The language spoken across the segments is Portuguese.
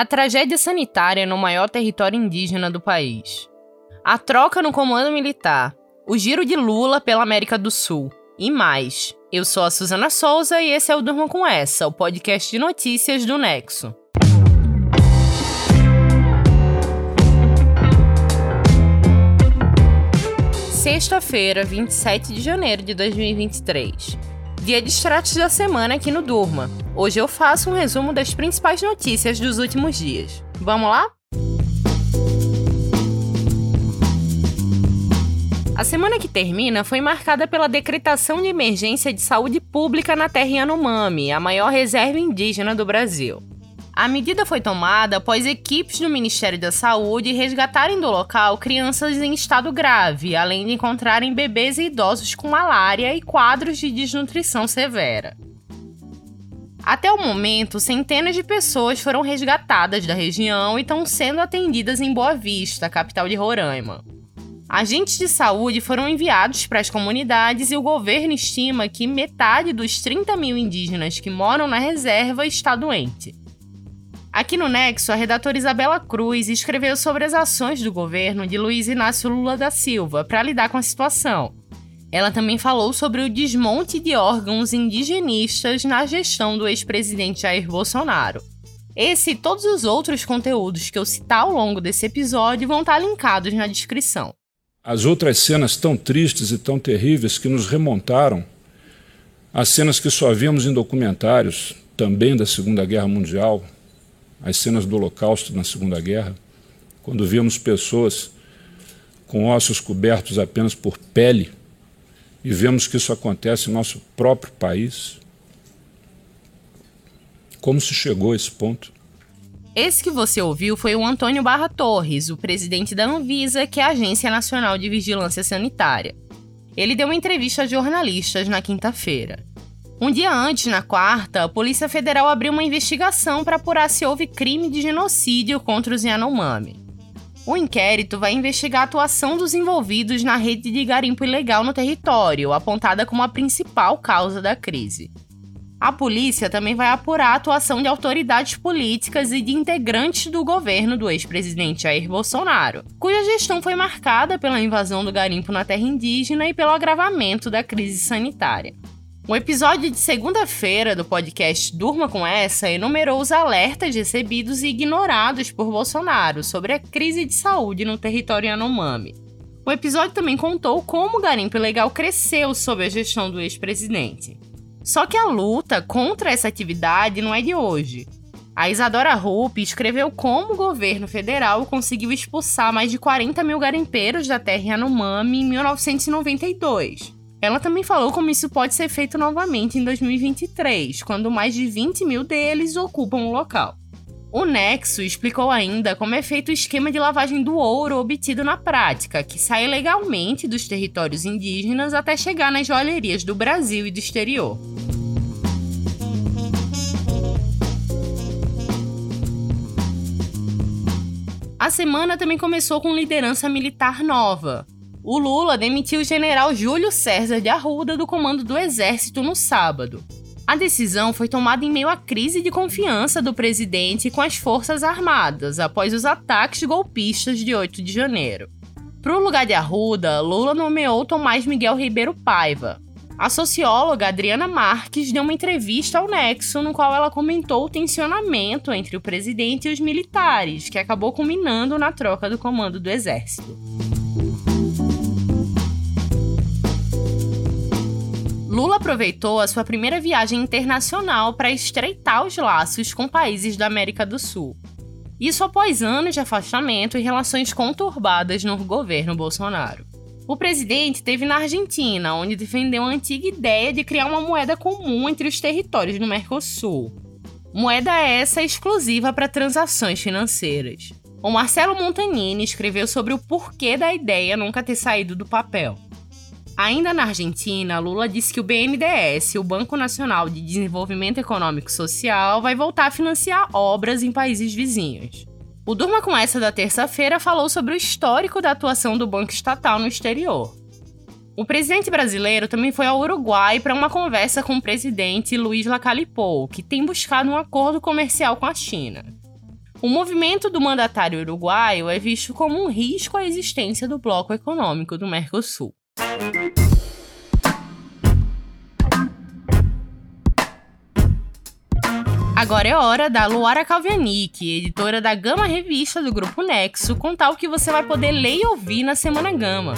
A tragédia sanitária no maior território indígena do país. A troca no comando militar. O giro de Lula pela América do Sul. E mais. Eu sou a Suzana Souza e esse é o Durma com Essa, o podcast de notícias do Nexo. Sexta-feira, 27 de janeiro de 2023. Dia de extratos da semana aqui no Durma. Hoje eu faço um resumo das principais notícias dos últimos dias. Vamos lá? A semana que termina foi marcada pela decretação de emergência de saúde pública na terra Yanomami, a maior reserva indígena do Brasil. A medida foi tomada após equipes do Ministério da Saúde resgatarem do local crianças em estado grave, além de encontrarem bebês e idosos com malária e quadros de desnutrição severa. Até o momento, centenas de pessoas foram resgatadas da região e estão sendo atendidas em Boa Vista, capital de Roraima. Agentes de saúde foram enviados para as comunidades e o governo estima que metade dos 30 mil indígenas que moram na reserva está doente. Aqui no Nexo, a redatora Isabela Cruz escreveu sobre as ações do governo de Luiz Inácio Lula da Silva para lidar com a situação. Ela também falou sobre o desmonte de órgãos indigenistas na gestão do ex-presidente Jair Bolsonaro. Esse e todos os outros conteúdos que eu citar ao longo desse episódio vão estar linkados na descrição. As outras cenas tão tristes e tão terríveis que nos remontaram às cenas que só vimos em documentários, também da Segunda Guerra Mundial, as cenas do Holocausto na Segunda Guerra, quando vimos pessoas com ossos cobertos apenas por pele e vemos que isso acontece no nosso próprio país. Como se chegou a esse ponto? Esse que você ouviu foi o Antônio Barra Torres, o presidente da Anvisa, que é a Agência Nacional de Vigilância Sanitária. Ele deu uma entrevista a jornalistas na quinta-feira. Um dia antes, na quarta, a Polícia Federal abriu uma investigação para apurar se houve crime de genocídio contra os Yanomami. O inquérito vai investigar a atuação dos envolvidos na rede de garimpo ilegal no território, apontada como a principal causa da crise. A polícia também vai apurar a atuação de autoridades políticas e de integrantes do governo do ex-presidente Jair Bolsonaro, cuja gestão foi marcada pela invasão do garimpo na terra indígena e pelo agravamento da crise sanitária. O episódio de segunda-feira do podcast Durma com Essa enumerou os alertas recebidos e ignorados por Bolsonaro sobre a crise de saúde no território Yanomami. O episódio também contou como o garimpo ilegal cresceu sob a gestão do ex-presidente. Só que a luta contra essa atividade não é de hoje. A Isadora Rupp escreveu como o governo federal conseguiu expulsar mais de 40 mil garimpeiros da terra Yanomami em 1992 ela também falou como isso pode ser feito novamente em 2023, quando mais de 20 mil deles ocupam o local. O Nexo explicou ainda como é feito o esquema de lavagem do ouro obtido na prática, que sai legalmente dos territórios indígenas até chegar nas joalherias do Brasil e do exterior. A semana também começou com liderança militar nova. O Lula demitiu o general Júlio César de Arruda do comando do Exército no sábado. A decisão foi tomada em meio à crise de confiança do presidente com as Forças Armadas após os ataques golpistas de 8 de janeiro. Para o lugar de Arruda, Lula nomeou Tomás Miguel Ribeiro Paiva. A socióloga Adriana Marques deu uma entrevista ao Nexo, no qual ela comentou o tensionamento entre o presidente e os militares, que acabou culminando na troca do comando do Exército. Aproveitou a sua primeira viagem internacional para estreitar os laços com países da América do Sul. Isso após anos de afastamento e relações conturbadas no governo Bolsonaro. O presidente esteve na Argentina, onde defendeu a antiga ideia de criar uma moeda comum entre os territórios do Mercosul. Moeda essa exclusiva para transações financeiras. O Marcelo Montanini escreveu sobre o porquê da ideia nunca ter saído do papel. Ainda na Argentina, Lula disse que o BNDES, o Banco Nacional de Desenvolvimento Econômico Social, vai voltar a financiar obras em países vizinhos. O Durma com essa da terça-feira falou sobre o histórico da atuação do Banco Estatal no exterior. O presidente brasileiro também foi ao Uruguai para uma conversa com o presidente Luiz Lacalipou, que tem buscado um acordo comercial com a China. O movimento do mandatário uruguaio é visto como um risco à existência do bloco econômico do Mercosul. Agora é hora da Luara Calvianic, editora da Gama Revista do Grupo Nexo, contar o que você vai poder ler e ouvir na Semana Gama.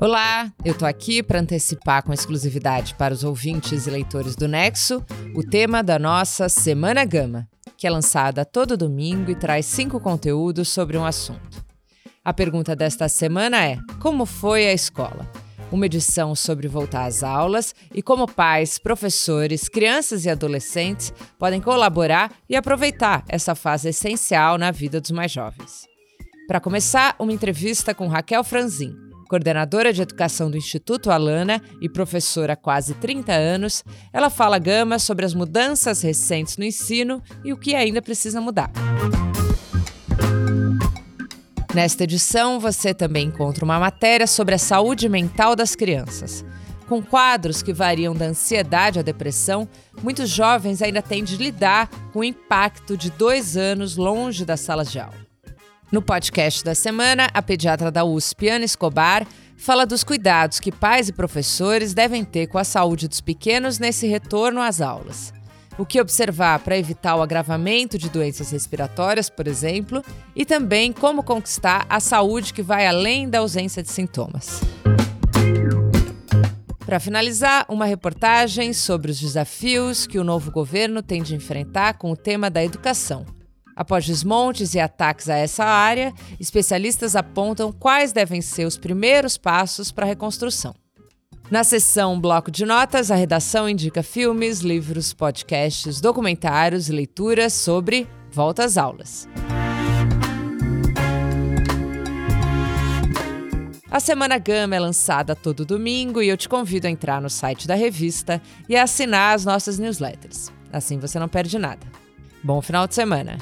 Olá, eu tô aqui para antecipar com exclusividade para os ouvintes e leitores do Nexo o tema da nossa Semana Gama, que é lançada todo domingo e traz cinco conteúdos sobre um assunto. A pergunta desta semana é: como foi a escola? uma edição sobre voltar às aulas e como pais, professores, crianças e adolescentes podem colaborar e aproveitar essa fase essencial na vida dos mais jovens. Para começar, uma entrevista com Raquel Franzin, coordenadora de educação do Instituto Alana e professora há quase 30 anos, ela fala gama sobre as mudanças recentes no ensino e o que ainda precisa mudar. Nesta edição, você também encontra uma matéria sobre a saúde mental das crianças. Com quadros que variam da ansiedade à depressão, muitos jovens ainda têm de lidar com o impacto de dois anos longe das salas de aula. No podcast da semana, a pediatra da USP, Ana Escobar, fala dos cuidados que pais e professores devem ter com a saúde dos pequenos nesse retorno às aulas o que observar para evitar o agravamento de doenças respiratórias, por exemplo, e também como conquistar a saúde que vai além da ausência de sintomas. Para finalizar, uma reportagem sobre os desafios que o novo governo tem de enfrentar com o tema da educação. Após desmontes e ataques a essa área, especialistas apontam quais devem ser os primeiros passos para a reconstrução. Na seção Bloco de Notas, a redação indica filmes, livros, podcasts, documentários e leituras sobre volta às aulas. A Semana Gama é lançada todo domingo e eu te convido a entrar no site da revista e a assinar as nossas newsletters. Assim você não perde nada. Bom final de semana!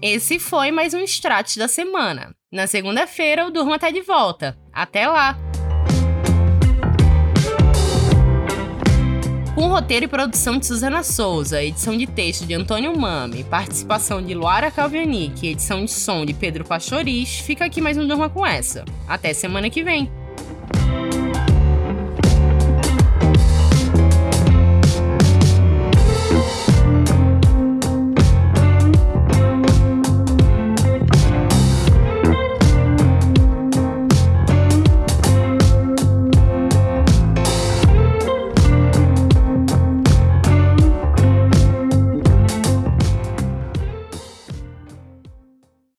Esse foi mais um Strat da semana. Na segunda-feira, o Durma tá de volta. Até lá! Com roteiro e produção de Suzana Souza, edição de texto de Antônio Mami, participação de Luara Calvianic e edição de som de Pedro Pastoriz, fica aqui mais um Durma com essa. Até semana que vem!